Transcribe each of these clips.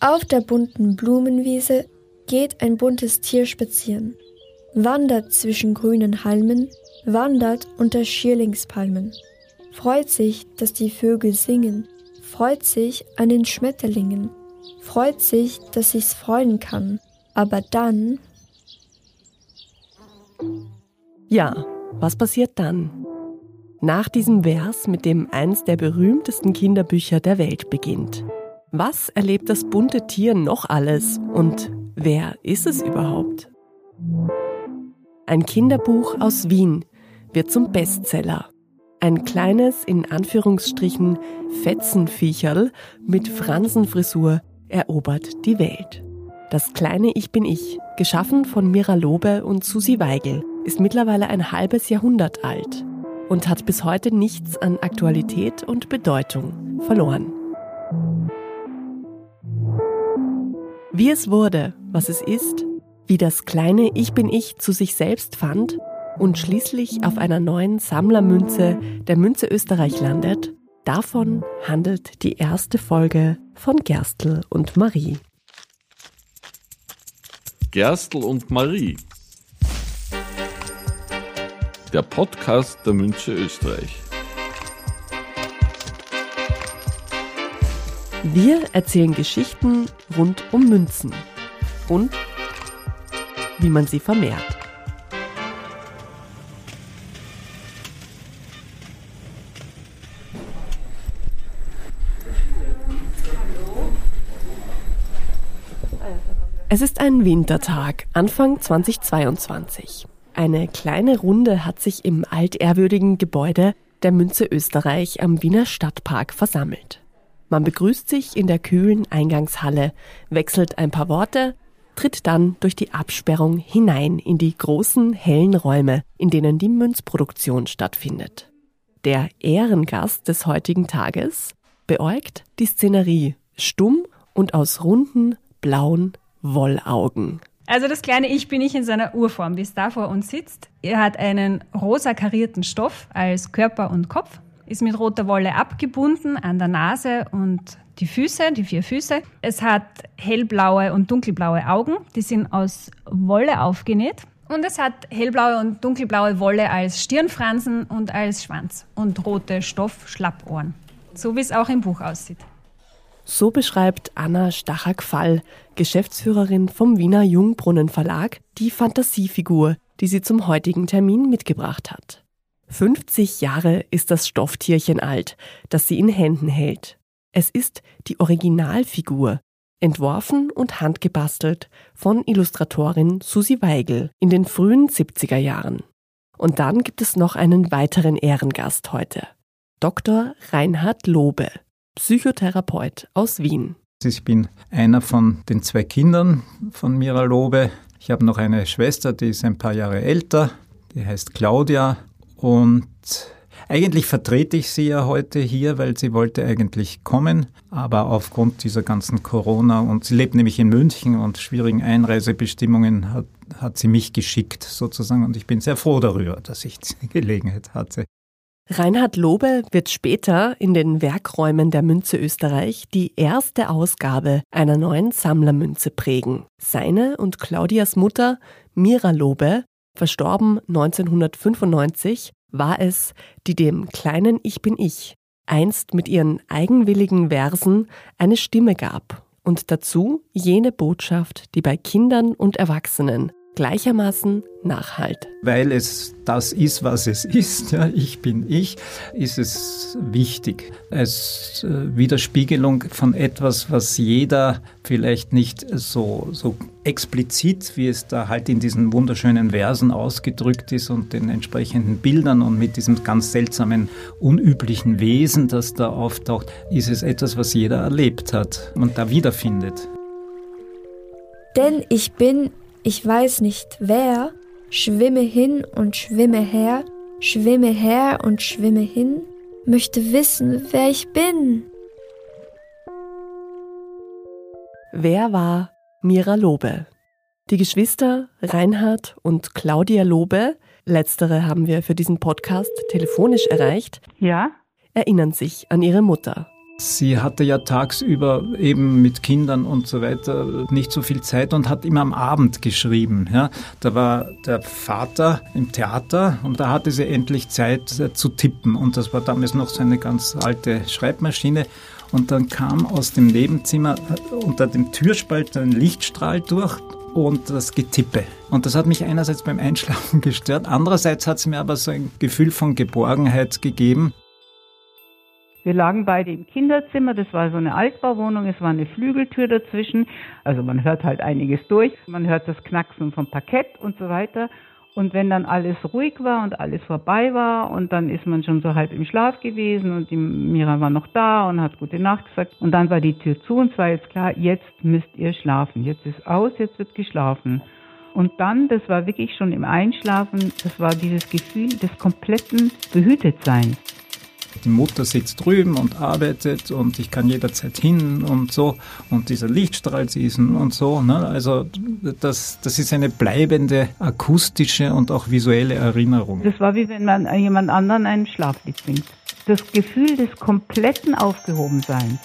Auf der bunten Blumenwiese geht ein buntes Tier spazieren, wandert zwischen grünen Halmen, wandert unter Schierlingspalmen, freut sich, dass die Vögel singen, freut sich an den Schmetterlingen, freut sich, dass sich's freuen kann, aber dann. Ja, was passiert dann? Nach diesem Vers, mit dem eins der berühmtesten Kinderbücher der Welt beginnt. Was erlebt das bunte Tier noch alles und wer ist es überhaupt? Ein Kinderbuch aus Wien wird zum Bestseller. Ein kleines, in Anführungsstrichen, Fetzenviecherl mit Fransenfrisur erobert die Welt. Das kleine Ich bin ich, geschaffen von Mira Lobe und Susi Weigel, ist mittlerweile ein halbes Jahrhundert alt und hat bis heute nichts an Aktualität und Bedeutung verloren. Wie es wurde, was es ist, wie das kleine Ich bin ich zu sich selbst fand und schließlich auf einer neuen Sammlermünze der Münze Österreich landet, davon handelt die erste Folge von Gerstl und Marie. Gerstl und Marie. Der Podcast der Münze Österreich. Wir erzählen Geschichten rund um Münzen und wie man sie vermehrt. Es ist ein Wintertag, Anfang 2022. Eine kleine Runde hat sich im altehrwürdigen Gebäude der Münze Österreich am Wiener Stadtpark versammelt. Man begrüßt sich in der kühlen Eingangshalle, wechselt ein paar Worte, tritt dann durch die Absperrung hinein in die großen, hellen Räume, in denen die Münzproduktion stattfindet. Der Ehrengast des heutigen Tages beäugt die Szenerie stumm und aus runden, blauen Wollaugen. Also das kleine Ich bin ich in seiner Urform, wie es da vor uns sitzt. Er hat einen rosa karierten Stoff als Körper und Kopf, ist mit roter Wolle abgebunden an der Nase und die Füße, die vier Füße. Es hat hellblaue und dunkelblaue Augen, die sind aus Wolle aufgenäht. Und es hat hellblaue und dunkelblaue Wolle als Stirnfransen und als Schwanz und rote Stoffschlappohren. So wie es auch im Buch aussieht. So beschreibt Anna Stachak-Fall, Geschäftsführerin vom Wiener Jungbrunnen Verlag, die Fantasiefigur, die sie zum heutigen Termin mitgebracht hat. 50 Jahre ist das Stofftierchen alt, das sie in Händen hält. Es ist die Originalfigur, entworfen und handgebastelt von Illustratorin Susi Weigel in den frühen 70er Jahren. Und dann gibt es noch einen weiteren Ehrengast heute. Dr. Reinhard Lobe, Psychotherapeut aus Wien. Ich bin einer von den zwei Kindern von Mira Lobe. Ich habe noch eine Schwester, die ist ein paar Jahre älter, die heißt Claudia und eigentlich vertrete ich sie ja heute hier, weil sie wollte eigentlich kommen, aber aufgrund dieser ganzen Corona und sie lebt nämlich in München und schwierigen Einreisebestimmungen hat, hat sie mich geschickt sozusagen und ich bin sehr froh darüber, dass ich die Gelegenheit hatte. Reinhard Lobe wird später in den Werkräumen der Münze Österreich die erste Ausgabe einer neuen Sammlermünze prägen. Seine und Claudias Mutter, Mira Lobe, verstorben 1995, war es, die dem kleinen Ich bin ich einst mit ihren eigenwilligen Versen eine Stimme gab und dazu jene Botschaft, die bei Kindern und Erwachsenen gleichermaßen Nachhalt. Weil es das ist, was es ist, ja, ich bin ich, ist es wichtig. Als äh, Widerspiegelung von etwas, was jeder vielleicht nicht so, so explizit, wie es da halt in diesen wunderschönen Versen ausgedrückt ist und den entsprechenden Bildern und mit diesem ganz seltsamen, unüblichen Wesen, das da auftaucht, ist es etwas, was jeder erlebt hat und da wiederfindet. Denn ich bin ich weiß nicht wer, schwimme hin und schwimme her, schwimme her und schwimme hin, möchte wissen, wer ich bin. Wer war Mira Lobe? Die Geschwister Reinhard und Claudia Lobe, letztere haben wir für diesen Podcast telefonisch erreicht, ja? erinnern sich an ihre Mutter. Sie hatte ja tagsüber eben mit Kindern und so weiter nicht so viel Zeit und hat immer am Abend geschrieben. Ja. Da war der Vater im Theater und da hatte sie endlich Zeit äh, zu tippen. Und das war damals noch so eine ganz alte Schreibmaschine. Und dann kam aus dem Nebenzimmer äh, unter dem Türspalt ein Lichtstrahl durch und das Getippe. Und das hat mich einerseits beim Einschlafen gestört, andererseits hat es mir aber so ein Gefühl von Geborgenheit gegeben. Wir lagen beide im Kinderzimmer, das war so eine Altbauwohnung, es war eine Flügeltür dazwischen, also man hört halt einiges durch, man hört das Knacksen vom Parkett und so weiter. Und wenn dann alles ruhig war und alles vorbei war und dann ist man schon so halb im Schlaf gewesen und die Mira war noch da und hat gute Nacht gesagt und dann war die Tür zu und es war jetzt klar, jetzt müsst ihr schlafen, jetzt ist aus, jetzt wird geschlafen. Und dann, das war wirklich schon im Einschlafen, das war dieses Gefühl des kompletten Behütetseins. Die Mutter sitzt drüben und arbeitet und ich kann jederzeit hin und so und dieser Lichtstrahl siesen und so. Ne? Also das, das ist eine bleibende akustische und auch visuelle Erinnerung. Das war wie wenn man jemand anderen einen Schlaflied singt. Das Gefühl des kompletten Aufgehobenseins.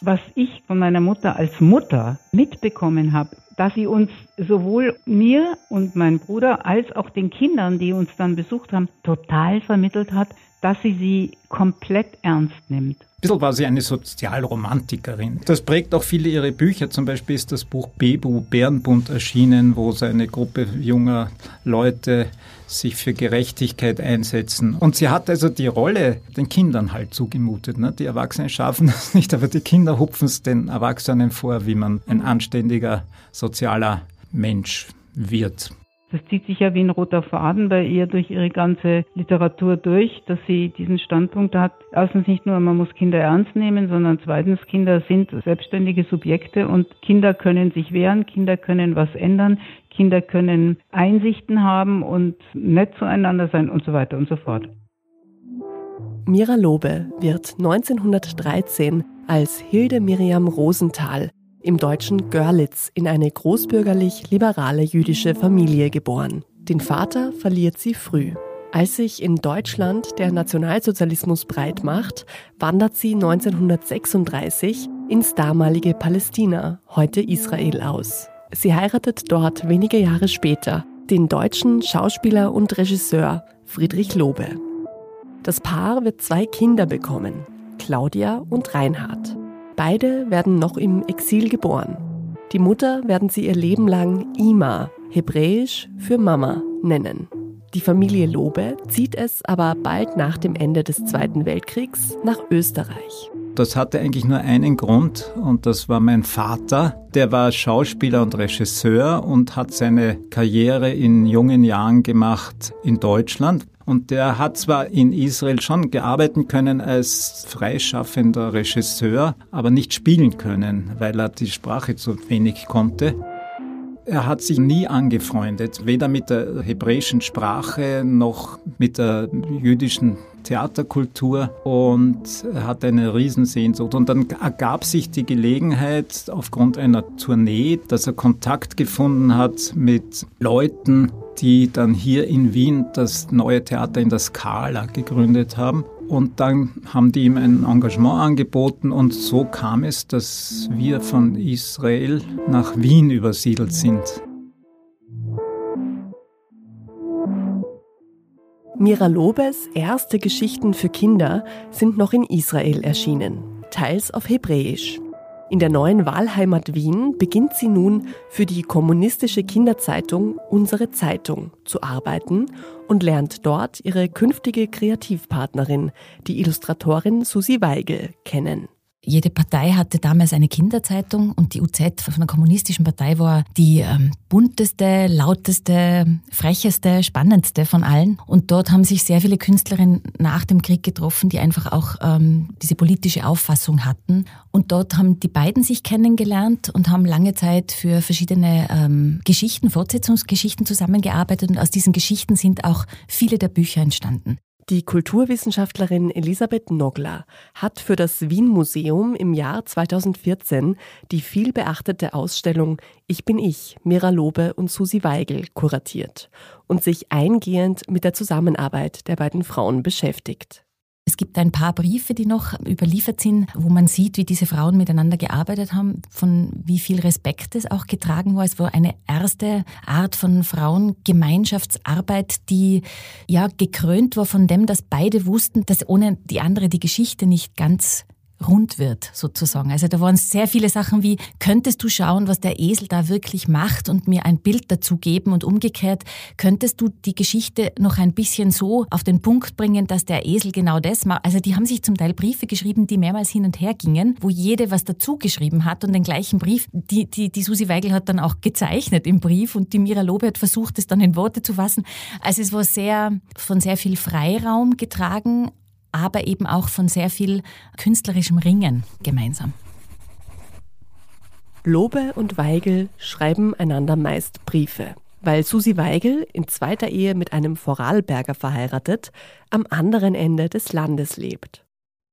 Was ich von meiner Mutter als Mutter mitbekommen habe, dass sie uns sowohl mir und meinem Bruder als auch den Kindern, die uns dann besucht haben, total vermittelt hat, dass sie sie komplett ernst nimmt. Ein bisschen war sie eine Sozialromantikerin. Das prägt auch viele ihre Bücher. Zum Beispiel ist das Buch Bebu Bärenbund erschienen, wo so eine Gruppe junger Leute sich für Gerechtigkeit einsetzen. Und sie hat also die Rolle den Kindern halt zugemutet. Ne? Die Erwachsenen schaffen das nicht, aber die Kinder hupfen es den Erwachsenen vor, wie man ein anständiger sozialer Mensch wird. Das zieht sich ja wie ein roter Faden bei ihr durch ihre ganze Literatur durch, dass sie diesen Standpunkt hat. Erstens nicht nur, man muss Kinder ernst nehmen, sondern zweitens, Kinder sind selbstständige Subjekte und Kinder können sich wehren, Kinder können was ändern, Kinder können Einsichten haben und nett zueinander sein und so weiter und so fort. Mira Lobe wird 1913 als Hilde Miriam Rosenthal im deutschen Görlitz in eine großbürgerlich-liberale jüdische Familie geboren. Den Vater verliert sie früh. Als sich in Deutschland der Nationalsozialismus breit macht, wandert sie 1936 ins damalige Palästina, heute Israel, aus. Sie heiratet dort wenige Jahre später den deutschen Schauspieler und Regisseur Friedrich Lobe. Das Paar wird zwei Kinder bekommen, Claudia und Reinhard. Beide werden noch im Exil geboren. Die Mutter werden sie ihr Leben lang Ima, hebräisch für Mama, nennen. Die Familie Lobe zieht es aber bald nach dem Ende des Zweiten Weltkriegs nach Österreich. Das hatte eigentlich nur einen Grund und das war mein Vater. Der war Schauspieler und Regisseur und hat seine Karriere in jungen Jahren gemacht in Deutschland. Und der hat zwar in Israel schon gearbeitet können als freischaffender Regisseur, aber nicht spielen können, weil er die Sprache zu wenig konnte. Er hat sich nie angefreundet, weder mit der hebräischen Sprache noch mit der jüdischen Theaterkultur und hat eine Riesensehnsucht. Und dann ergab sich die Gelegenheit aufgrund einer Tournee, dass er Kontakt gefunden hat mit Leuten, die dann hier in Wien das neue Theater in der Skala gegründet haben. Und dann haben die ihm ein Engagement angeboten und so kam es, dass wir von Israel nach Wien übersiedelt sind. Mira Lobes erste Geschichten für Kinder sind noch in Israel erschienen, teils auf Hebräisch. In der neuen Wahlheimat Wien beginnt sie nun für die kommunistische Kinderzeitung Unsere Zeitung zu arbeiten und lernt dort ihre künftige Kreativpartnerin, die Illustratorin Susi Weigel, kennen. Jede Partei hatte damals eine Kinderzeitung und die UZ von der kommunistischen Partei war die ähm, bunteste, lauteste, frecheste, spannendste von allen. Und dort haben sich sehr viele Künstlerinnen nach dem Krieg getroffen, die einfach auch ähm, diese politische Auffassung hatten. Und dort haben die beiden sich kennengelernt und haben lange Zeit für verschiedene ähm, Geschichten, Fortsetzungsgeschichten zusammengearbeitet. Und aus diesen Geschichten sind auch viele der Bücher entstanden. Die Kulturwissenschaftlerin Elisabeth Nogler hat für das Wien Museum im Jahr 2014 die vielbeachtete Ausstellung Ich bin ich, Mira Lobe und Susi Weigel kuratiert und sich eingehend mit der Zusammenarbeit der beiden Frauen beschäftigt. Es gibt ein paar Briefe, die noch überliefert sind, wo man sieht, wie diese Frauen miteinander gearbeitet haben, von wie viel Respekt es auch getragen war. Es war eine erste Art von Frauengemeinschaftsarbeit, die ja gekrönt war von dem, dass beide wussten, dass ohne die andere die Geschichte nicht ganz rund wird, sozusagen. Also da waren sehr viele Sachen wie, könntest du schauen, was der Esel da wirklich macht und mir ein Bild dazu geben und umgekehrt, könntest du die Geschichte noch ein bisschen so auf den Punkt bringen, dass der Esel genau das macht. Also die haben sich zum Teil Briefe geschrieben, die mehrmals hin und her gingen, wo jede was dazu geschrieben hat und den gleichen Brief, die, die, die Susi Weigel hat dann auch gezeichnet im Brief und die Mira Lobe hat versucht, es dann in Worte zu fassen. Also es war sehr, von sehr viel Freiraum getragen, aber eben auch von sehr viel künstlerischem Ringen gemeinsam. Lobe und Weigel schreiben einander meist Briefe, weil Susi Weigel in zweiter Ehe mit einem Vorarlberger verheiratet am anderen Ende des Landes lebt.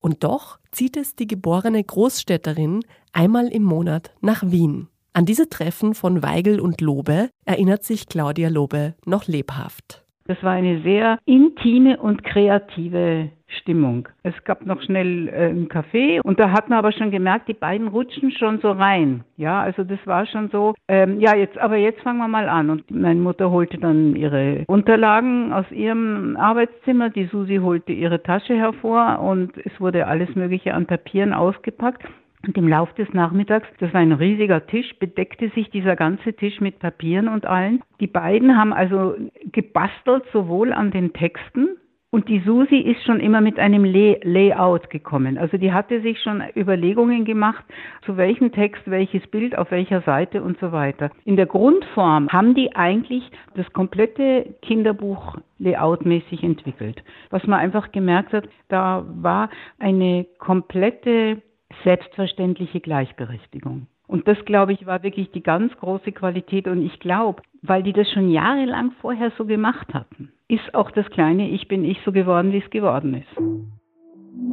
Und doch zieht es die geborene Großstädterin einmal im Monat nach Wien. An diese Treffen von Weigel und Lobe erinnert sich Claudia Lobe noch lebhaft. Das war eine sehr intime und kreative Stimmung. Es gab noch schnell äh, einen Kaffee und da hat man aber schon gemerkt, die beiden rutschen schon so rein. Ja, also das war schon so. Ähm, ja, jetzt, aber jetzt fangen wir mal an. Und meine Mutter holte dann ihre Unterlagen aus ihrem Arbeitszimmer, die Susi holte ihre Tasche hervor und es wurde alles Mögliche an Papieren ausgepackt. Und im Lauf des Nachmittags, das war ein riesiger Tisch, bedeckte sich dieser ganze Tisch mit Papieren und allen. Die beiden haben also gebastelt, sowohl an den Texten, und die Susi ist schon immer mit einem Lay Layout gekommen. Also die hatte sich schon Überlegungen gemacht, zu welchem Text, welches Bild, auf welcher Seite und so weiter. In der Grundform haben die eigentlich das komplette Kinderbuch layoutmäßig entwickelt. Was man einfach gemerkt hat, da war eine komplette selbstverständliche Gleichberechtigung. Und das, glaube ich, war wirklich die ganz große Qualität. Und ich glaube, weil die das schon jahrelang vorher so gemacht hatten, ist auch das kleine Ich bin ich so geworden, wie es geworden ist.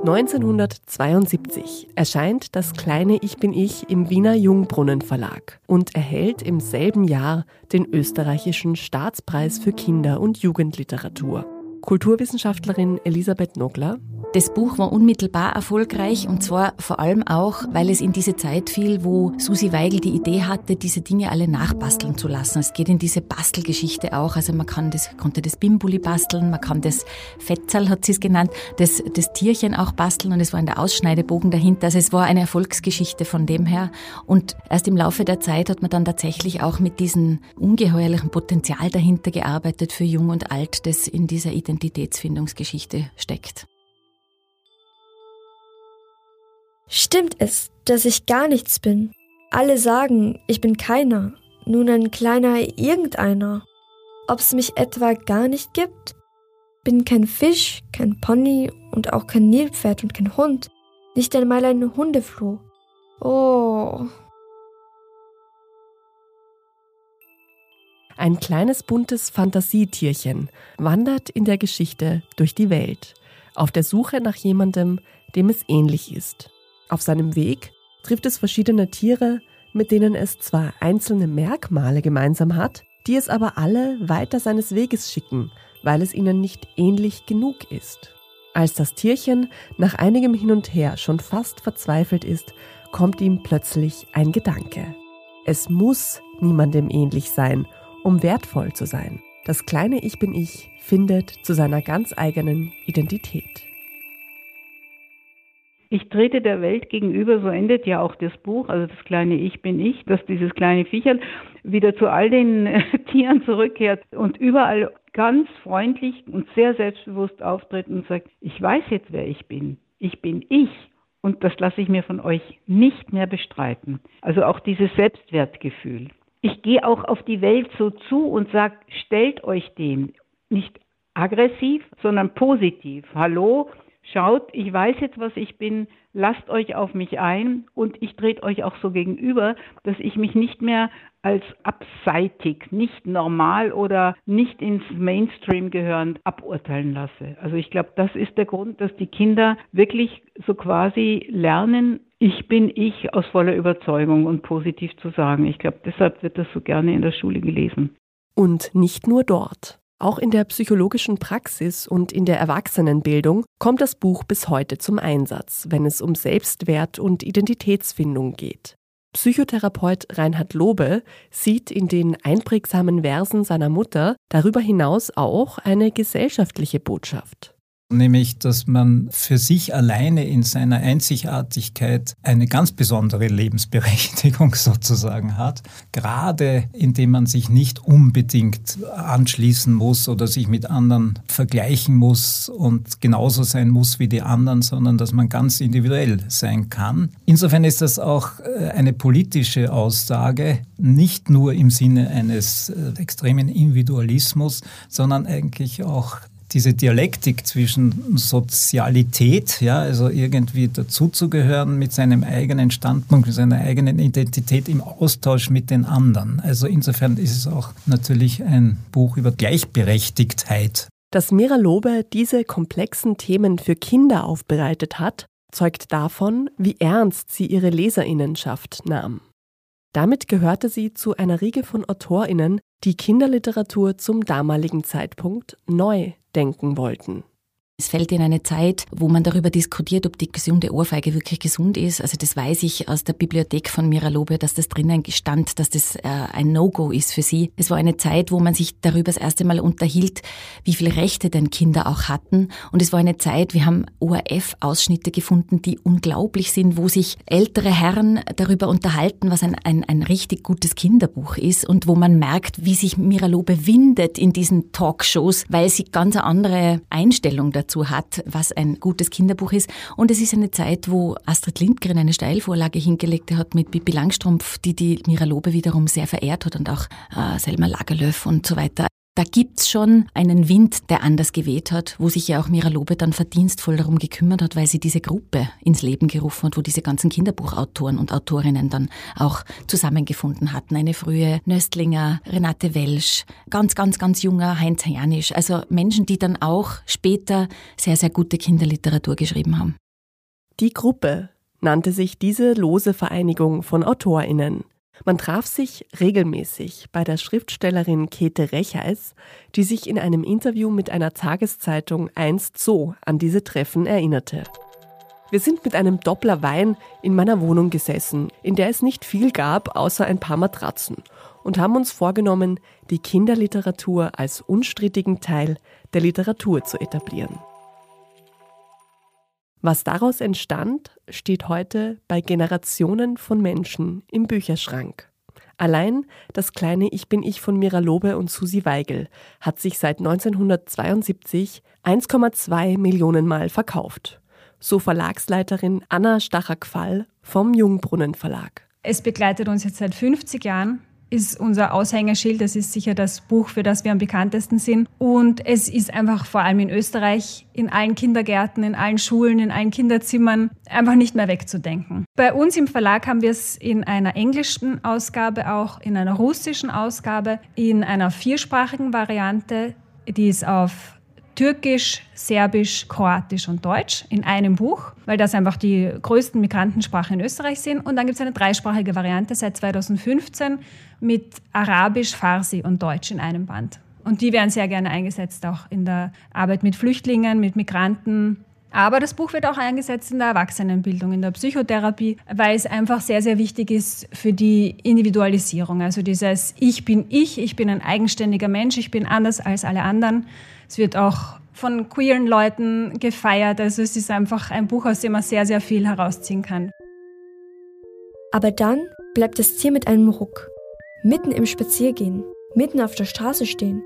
1972 erscheint das kleine Ich bin ich im Wiener Jungbrunnen Verlag und erhält im selben Jahr den österreichischen Staatspreis für Kinder- und Jugendliteratur. Kulturwissenschaftlerin Elisabeth Nogler das Buch war unmittelbar erfolgreich und zwar vor allem auch, weil es in diese Zeit fiel, wo Susi Weigel die Idee hatte, diese Dinge alle nachbasteln zu lassen. Es geht in diese Bastelgeschichte auch. Also man kann das, konnte das Bimbuli basteln, man kann das Fetzal, hat sie es genannt, das, das Tierchen auch basteln und es war in der Ausschneidebogen dahinter. Also es war eine Erfolgsgeschichte von dem her. Und erst im Laufe der Zeit hat man dann tatsächlich auch mit diesem ungeheuerlichen Potenzial dahinter gearbeitet für Jung und Alt, das in dieser Identitätsfindungsgeschichte steckt. Stimmt es, dass ich gar nichts bin? Alle sagen, ich bin keiner, nun ein kleiner irgendeiner. Ob's mich etwa gar nicht gibt? Bin kein Fisch, kein Pony und auch kein Nilpferd und kein Hund, nicht einmal ein Hundefloh. Oh. Ein kleines buntes Fantasietierchen wandert in der Geschichte durch die Welt, auf der Suche nach jemandem, dem es ähnlich ist. Auf seinem Weg trifft es verschiedene Tiere, mit denen es zwar einzelne Merkmale gemeinsam hat, die es aber alle weiter seines Weges schicken, weil es ihnen nicht ähnlich genug ist. Als das Tierchen nach einigem Hin und Her schon fast verzweifelt ist, kommt ihm plötzlich ein Gedanke. Es muss niemandem ähnlich sein, um wertvoll zu sein. Das kleine Ich bin ich findet zu seiner ganz eigenen Identität. Ich trete der Welt gegenüber, so endet ja auch das Buch, also das kleine Ich bin ich, dass dieses kleine Viecherl wieder zu all den äh, Tieren zurückkehrt und überall ganz freundlich und sehr selbstbewusst auftritt und sagt, ich weiß jetzt, wer ich bin. Ich bin ich. Und das lasse ich mir von euch nicht mehr bestreiten. Also auch dieses Selbstwertgefühl. Ich gehe auch auf die Welt so zu und sage, stellt euch dem. Nicht aggressiv, sondern positiv. Hallo, schaut, ich weiß jetzt, was ich bin, lasst euch auf mich ein und ich trete euch auch so gegenüber, dass ich mich nicht mehr als abseitig, nicht normal oder nicht ins Mainstream gehörend aburteilen lasse. Also ich glaube, das ist der Grund, dass die Kinder wirklich so quasi lernen, ich bin ich aus voller Überzeugung und positiv zu sagen. Ich glaube, deshalb wird das so gerne in der Schule gelesen. Und nicht nur dort. Auch in der psychologischen Praxis und in der Erwachsenenbildung kommt das Buch bis heute zum Einsatz, wenn es um Selbstwert und Identitätsfindung geht. Psychotherapeut Reinhard Lobe sieht in den einprägsamen Versen seiner Mutter darüber hinaus auch eine gesellschaftliche Botschaft nämlich dass man für sich alleine in seiner Einzigartigkeit eine ganz besondere Lebensberechtigung sozusagen hat, gerade indem man sich nicht unbedingt anschließen muss oder sich mit anderen vergleichen muss und genauso sein muss wie die anderen, sondern dass man ganz individuell sein kann. Insofern ist das auch äh, eine politische Aussage, nicht nur im Sinne eines äh, extremen Individualismus, sondern eigentlich auch diese Dialektik zwischen Sozialität, ja, also irgendwie dazuzugehören mit seinem eigenen Standpunkt, mit seiner eigenen Identität im Austausch mit den anderen. Also insofern ist es auch natürlich ein Buch über Gleichberechtigtheit. Dass Mira Lobe diese komplexen Themen für Kinder aufbereitet hat, zeugt davon, wie ernst sie ihre Leserinnenschaft nahm. Damit gehörte sie zu einer Riege von Autorinnen, die Kinderliteratur zum damaligen Zeitpunkt neu denken wollten. Es fällt in eine Zeit, wo man darüber diskutiert, ob die gesunde Ohrfeige wirklich gesund ist. Also das weiß ich aus der Bibliothek von Mira Lobe, dass das drinnen stand, dass das äh, ein No-Go ist für sie. Es war eine Zeit, wo man sich darüber das erste Mal unterhielt, wie viele Rechte denn Kinder auch hatten. Und es war eine Zeit, wir haben ORF-Ausschnitte gefunden, die unglaublich sind, wo sich ältere Herren darüber unterhalten, was ein, ein, ein richtig gutes Kinderbuch ist und wo man merkt, wie sich Mira Lobe windet in diesen Talkshows, weil sie ganz eine andere Einstellung dazu dazu hat, was ein gutes Kinderbuch ist. Und es ist eine Zeit, wo Astrid Lindgren eine Steilvorlage hingelegt hat mit Bibi Langstrumpf, die die Mira Lobe wiederum sehr verehrt hat und auch äh, Selma Lagerlöf und so weiter. Da gibt's schon einen Wind, der anders geweht hat, wo sich ja auch Mira Lobe dann verdienstvoll darum gekümmert hat, weil sie diese Gruppe ins Leben gerufen hat, wo diese ganzen Kinderbuchautoren und Autorinnen dann auch zusammengefunden hatten. Eine frühe Nöstlinger, Renate Welsch, ganz, ganz, ganz junger Heinz Janisch. Also Menschen, die dann auch später sehr, sehr gute Kinderliteratur geschrieben haben. Die Gruppe nannte sich diese lose Vereinigung von AutorInnen. Man traf sich regelmäßig bei der Schriftstellerin Käthe Recheis, die sich in einem Interview mit einer Tageszeitung einst so an diese Treffen erinnerte. Wir sind mit einem Doppler Wein in meiner Wohnung gesessen, in der es nicht viel gab, außer ein paar Matratzen, und haben uns vorgenommen, die Kinderliteratur als unstrittigen Teil der Literatur zu etablieren. Was daraus entstand, steht heute bei Generationen von Menschen im Bücherschrank. Allein das kleine Ich bin ich von Mira Lobe und Susi Weigel hat sich seit 1972 1,2 Millionen Mal verkauft. So Verlagsleiterin Anna Stacher-Quall vom Jungbrunnen Verlag. Es begleitet uns jetzt seit 50 Jahren ist unser Aushängeschild. Das ist sicher das Buch, für das wir am bekanntesten sind. Und es ist einfach vor allem in Österreich in allen Kindergärten, in allen Schulen, in allen Kinderzimmern einfach nicht mehr wegzudenken. Bei uns im Verlag haben wir es in einer englischen Ausgabe, auch in einer russischen Ausgabe, in einer viersprachigen Variante, die ist auf Türkisch, Serbisch, Kroatisch und Deutsch in einem Buch, weil das einfach die größten Migrantensprachen in Österreich sind. Und dann gibt es eine dreisprachige Variante seit 2015 mit Arabisch, Farsi und Deutsch in einem Band. Und die werden sehr gerne eingesetzt, auch in der Arbeit mit Flüchtlingen, mit Migranten. Aber das Buch wird auch eingesetzt in der Erwachsenenbildung, in der Psychotherapie, weil es einfach sehr, sehr wichtig ist für die Individualisierung. Also dieses Ich bin ich, ich bin ein eigenständiger Mensch, ich bin anders als alle anderen. Es wird auch von queeren Leuten gefeiert. Also es ist einfach ein Buch, aus dem man sehr, sehr viel herausziehen kann. Aber dann bleibt das Tier mit einem Ruck, mitten im Spaziergehen, mitten auf der Straße stehen.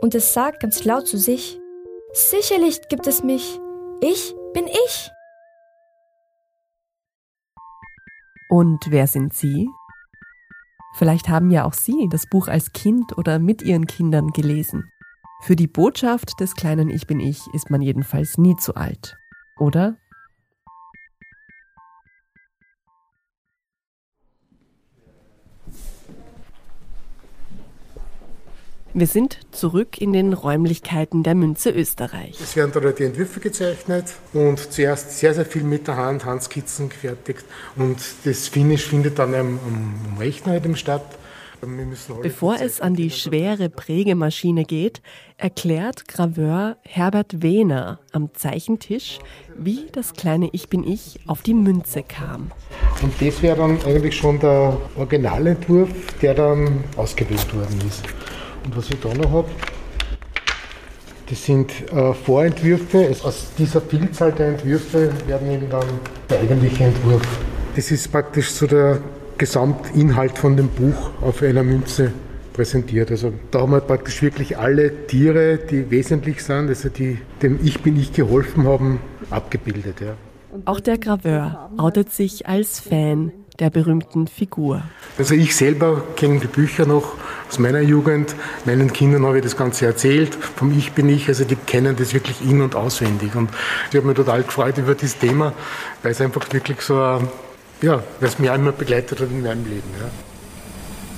Und es sagt ganz laut zu sich, sicherlich gibt es mich, ich bin ich. Und wer sind Sie? Vielleicht haben ja auch Sie das Buch als Kind oder mit Ihren Kindern gelesen. Für die Botschaft des kleinen Ich bin ich ist man jedenfalls nie zu alt, oder? Wir sind zurück in den Räumlichkeiten der Münze Österreich. Es werden da die Entwürfe gezeichnet und zuerst sehr, sehr viel mit der Hand, Handskizzen gefertigt. Und das Finish findet dann am, am Rechner halt statt Bevor es an die schwere Prägemaschine geht, erklärt Graveur Herbert Wehner am Zeichentisch, wie das kleine Ich bin ich auf die Münze kam. Und das wäre dann eigentlich schon der Originalentwurf, der dann ausgewählt worden ist. Und was ich da noch habe, das sind äh, Vorentwürfe. Aus dieser Vielzahl der Entwürfe werden eben dann der eigentliche Entwurf. Das ist praktisch so der Gesamtinhalt von dem Buch auf einer Münze präsentiert. Also da haben wir praktisch wirklich alle Tiere, die wesentlich sind, also die dem Ich bin ich geholfen haben, abgebildet. Ja. Auch der Graveur outet sich als Fan der berühmten Figur. Also ich selber kenne die Bücher noch aus meiner Jugend. Meinen Kindern habe ich das Ganze erzählt. Vom Ich bin ich, also die kennen das wirklich in- und auswendig. Und ich habe mich total gefreut über das Thema, weil es einfach wirklich so ja, was mich einmal begleitet hat in meinem Leben. Ja.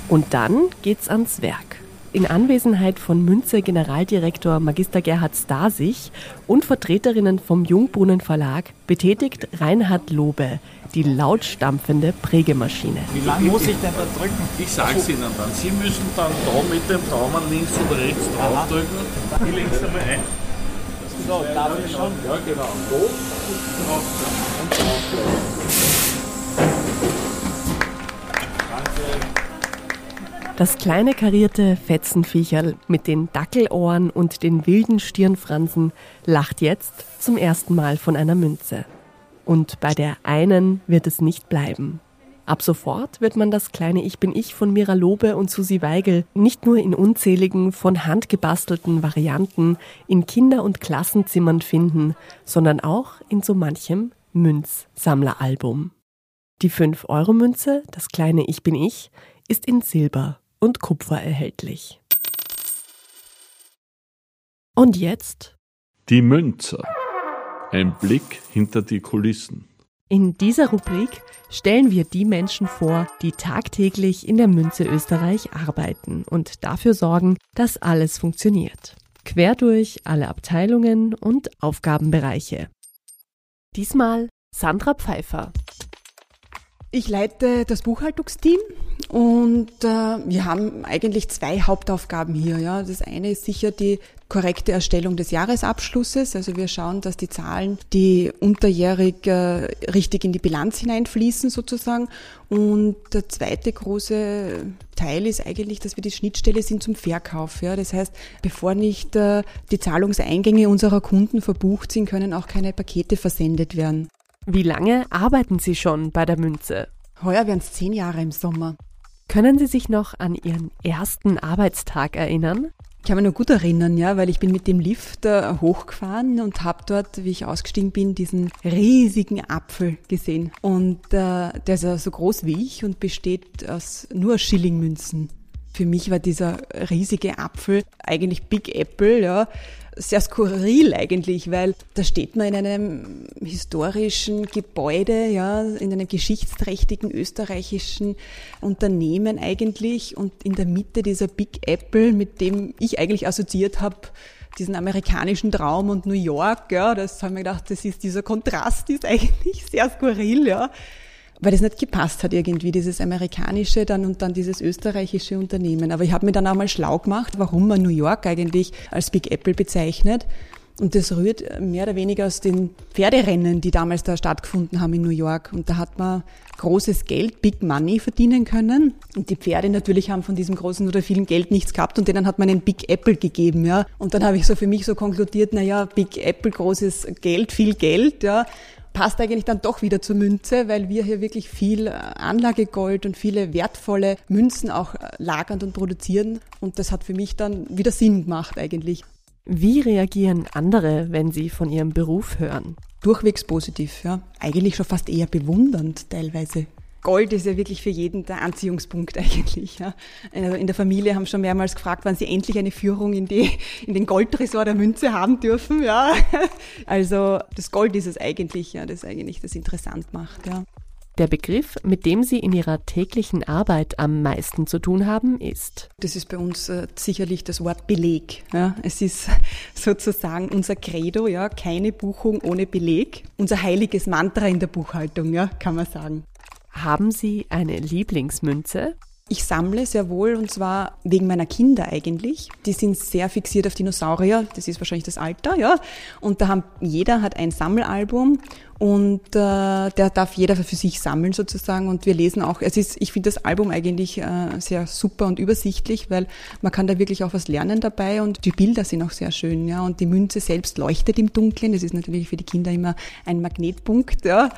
Und dann geht's ans Werk. In Anwesenheit von Münze Generaldirektor Magister Gerhard Stasich und Vertreterinnen vom Jungbrunnen Verlag betätigt Reinhard Lobe die lautstampfende Prägemaschine. Wie lange muss ich denn da drücken? Ich sage es Ihnen dann. Sie müssen dann da mit dem Daumen links oder rechts draufdrücken. Ich lege es einmal ein. So, darf ich schon? Ja, genau. So. Und drauf. Das kleine karierte Fetzenviecherl mit den Dackelohren und den wilden Stirnfransen lacht jetzt zum ersten Mal von einer Münze. Und bei der einen wird es nicht bleiben. Ab sofort wird man das kleine Ich bin ich von Mira Lobe und Susi Weigel nicht nur in unzähligen von Hand gebastelten Varianten in Kinder- und Klassenzimmern finden, sondern auch in so manchem Münzsammleralbum. Die 5-Euro-Münze, das kleine Ich bin ich, ist in Silber und Kupfer erhältlich. Und jetzt? Die Münzer. Ein Blick hinter die Kulissen. In dieser Rubrik stellen wir die Menschen vor, die tagtäglich in der Münze Österreich arbeiten und dafür sorgen, dass alles funktioniert. Quer durch alle Abteilungen und Aufgabenbereiche. Diesmal Sandra Pfeiffer. Ich leite das Buchhaltungsteam und äh, wir haben eigentlich zwei Hauptaufgaben hier. Ja. Das eine ist sicher die korrekte Erstellung des Jahresabschlusses. Also wir schauen, dass die Zahlen, die unterjährig äh, richtig in die Bilanz hineinfließen sozusagen. Und der zweite große Teil ist eigentlich, dass wir die Schnittstelle sind zum Verkauf. Ja. Das heißt, bevor nicht äh, die Zahlungseingänge unserer Kunden verbucht sind, können auch keine Pakete versendet werden. Wie lange arbeiten Sie schon bei der Münze? Heuer werden es zehn Jahre im Sommer. Können Sie sich noch an Ihren ersten Arbeitstag erinnern? Ich kann mich noch gut erinnern, ja, weil ich bin mit dem Lift äh, hochgefahren und habe dort, wie ich ausgestiegen bin, diesen riesigen Apfel gesehen. Und äh, der ist ja so groß wie ich und besteht aus nur Schillingmünzen. Für mich war dieser riesige Apfel eigentlich Big Apple, ja, sehr skurril eigentlich, weil da steht man in einem historischen Gebäude, ja, in einem geschichtsträchtigen österreichischen Unternehmen eigentlich und in der Mitte dieser Big Apple, mit dem ich eigentlich assoziiert habe, diesen amerikanischen Traum und New York, ja, das haben wir gedacht, das ist dieser Kontrast ist eigentlich sehr skurril, ja weil das nicht gepasst hat irgendwie, dieses amerikanische dann und dann dieses österreichische Unternehmen. Aber ich habe mir dann einmal schlau gemacht, warum man New York eigentlich als Big Apple bezeichnet. Und das rührt mehr oder weniger aus den Pferderennen, die damals da stattgefunden haben in New York. Und da hat man großes Geld, Big Money verdienen können. Und die Pferde natürlich haben von diesem großen oder vielen Geld nichts gehabt und denen hat man einen Big Apple gegeben, ja. Und dann habe ich so für mich so konkludiert, na ja, Big Apple, großes Geld, viel Geld, ja passt eigentlich dann doch wieder zur Münze, weil wir hier wirklich viel äh, Anlagegold und viele wertvolle Münzen auch äh, lagern und produzieren. Und das hat für mich dann wieder Sinn gemacht eigentlich. Wie reagieren andere, wenn sie von ihrem Beruf hören? Durchwegs positiv, ja. Eigentlich schon fast eher bewundernd teilweise. Gold ist ja wirklich für jeden der Anziehungspunkt eigentlich. Ja. Also in der Familie haben schon mehrmals gefragt, wann sie endlich eine Führung in, die, in den Goldtresor der Münze haben dürfen. Ja. Also das Gold ist es eigentlich, ja, das eigentlich das interessant macht. Ja. Der Begriff, mit dem Sie in Ihrer täglichen Arbeit am meisten zu tun haben, ist? Das ist bei uns äh, sicherlich das Wort Beleg. Ja. Es ist sozusagen unser Credo, ja, keine Buchung ohne Beleg. Unser heiliges Mantra in der Buchhaltung, ja, kann man sagen. Haben Sie eine Lieblingsmünze? Ich sammle sehr wohl und zwar wegen meiner Kinder eigentlich. Die sind sehr fixiert auf Dinosaurier. Das ist wahrscheinlich das Alter, ja. Und da haben jeder hat ein Sammelalbum und äh, der darf jeder für sich sammeln sozusagen und wir lesen auch, es ist, ich finde das Album eigentlich äh, sehr super und übersichtlich, weil man kann da wirklich auch was lernen dabei und die Bilder sind auch sehr schön, ja und die Münze selbst leuchtet im Dunkeln, das ist natürlich für die Kinder immer ein Magnetpunkt, ja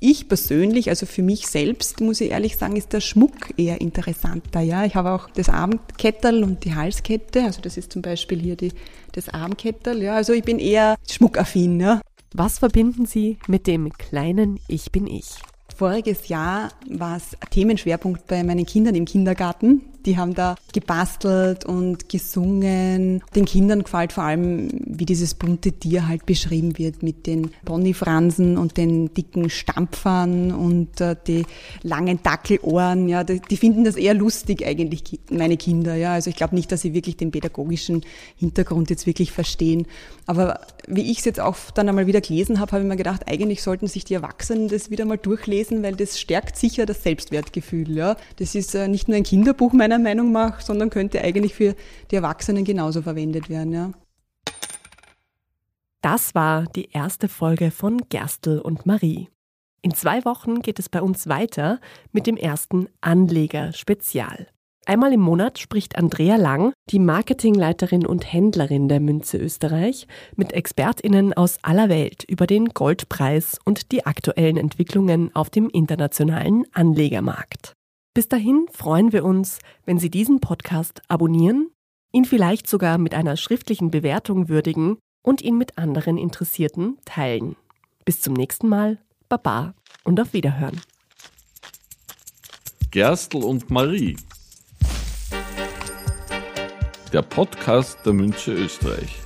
ich persönlich, also für mich selbst, muss ich ehrlich sagen, ist der Schmuck eher interessanter. Ja, ich habe auch das Abendkettel und die Halskette. Also das ist zum Beispiel hier die, das Armkettel. Ja, also ich bin eher schmuckaffin. Ja. Was verbinden Sie mit dem kleinen Ich bin ich? Voriges Jahr war es Themenschwerpunkt bei meinen Kindern im Kindergarten. Die haben da gebastelt und gesungen. Den Kindern gefällt vor allem, wie dieses bunte Tier halt beschrieben wird mit den Ponyfransen und den dicken Stampfern und äh, die langen Dackelohren. Ja, die, die, finden das eher lustig eigentlich, meine Kinder. Ja, also ich glaube nicht, dass sie wirklich den pädagogischen Hintergrund jetzt wirklich verstehen. Aber wie ich es jetzt auch dann einmal wieder gelesen habe, habe ich mir gedacht, eigentlich sollten sich die Erwachsenen das wieder mal durchlesen, weil das stärkt sicher das Selbstwertgefühl. Ja, das ist äh, nicht nur ein Kinderbuch meiner meiner Meinung nach, sondern könnte eigentlich für die Erwachsenen genauso verwendet werden. Ja. Das war die erste Folge von Gerstl und Marie. In zwei Wochen geht es bei uns weiter mit dem ersten Anleger-Spezial. Einmal im Monat spricht Andrea Lang, die Marketingleiterin und Händlerin der Münze Österreich, mit ExpertInnen aus aller Welt über den Goldpreis und die aktuellen Entwicklungen auf dem internationalen Anlegermarkt. Bis dahin freuen wir uns, wenn Sie diesen Podcast abonnieren, ihn vielleicht sogar mit einer schriftlichen Bewertung würdigen und ihn mit anderen Interessierten teilen. Bis zum nächsten Mal, Baba und auf Wiederhören. Gerstl und Marie. Der Podcast der Münze Österreich.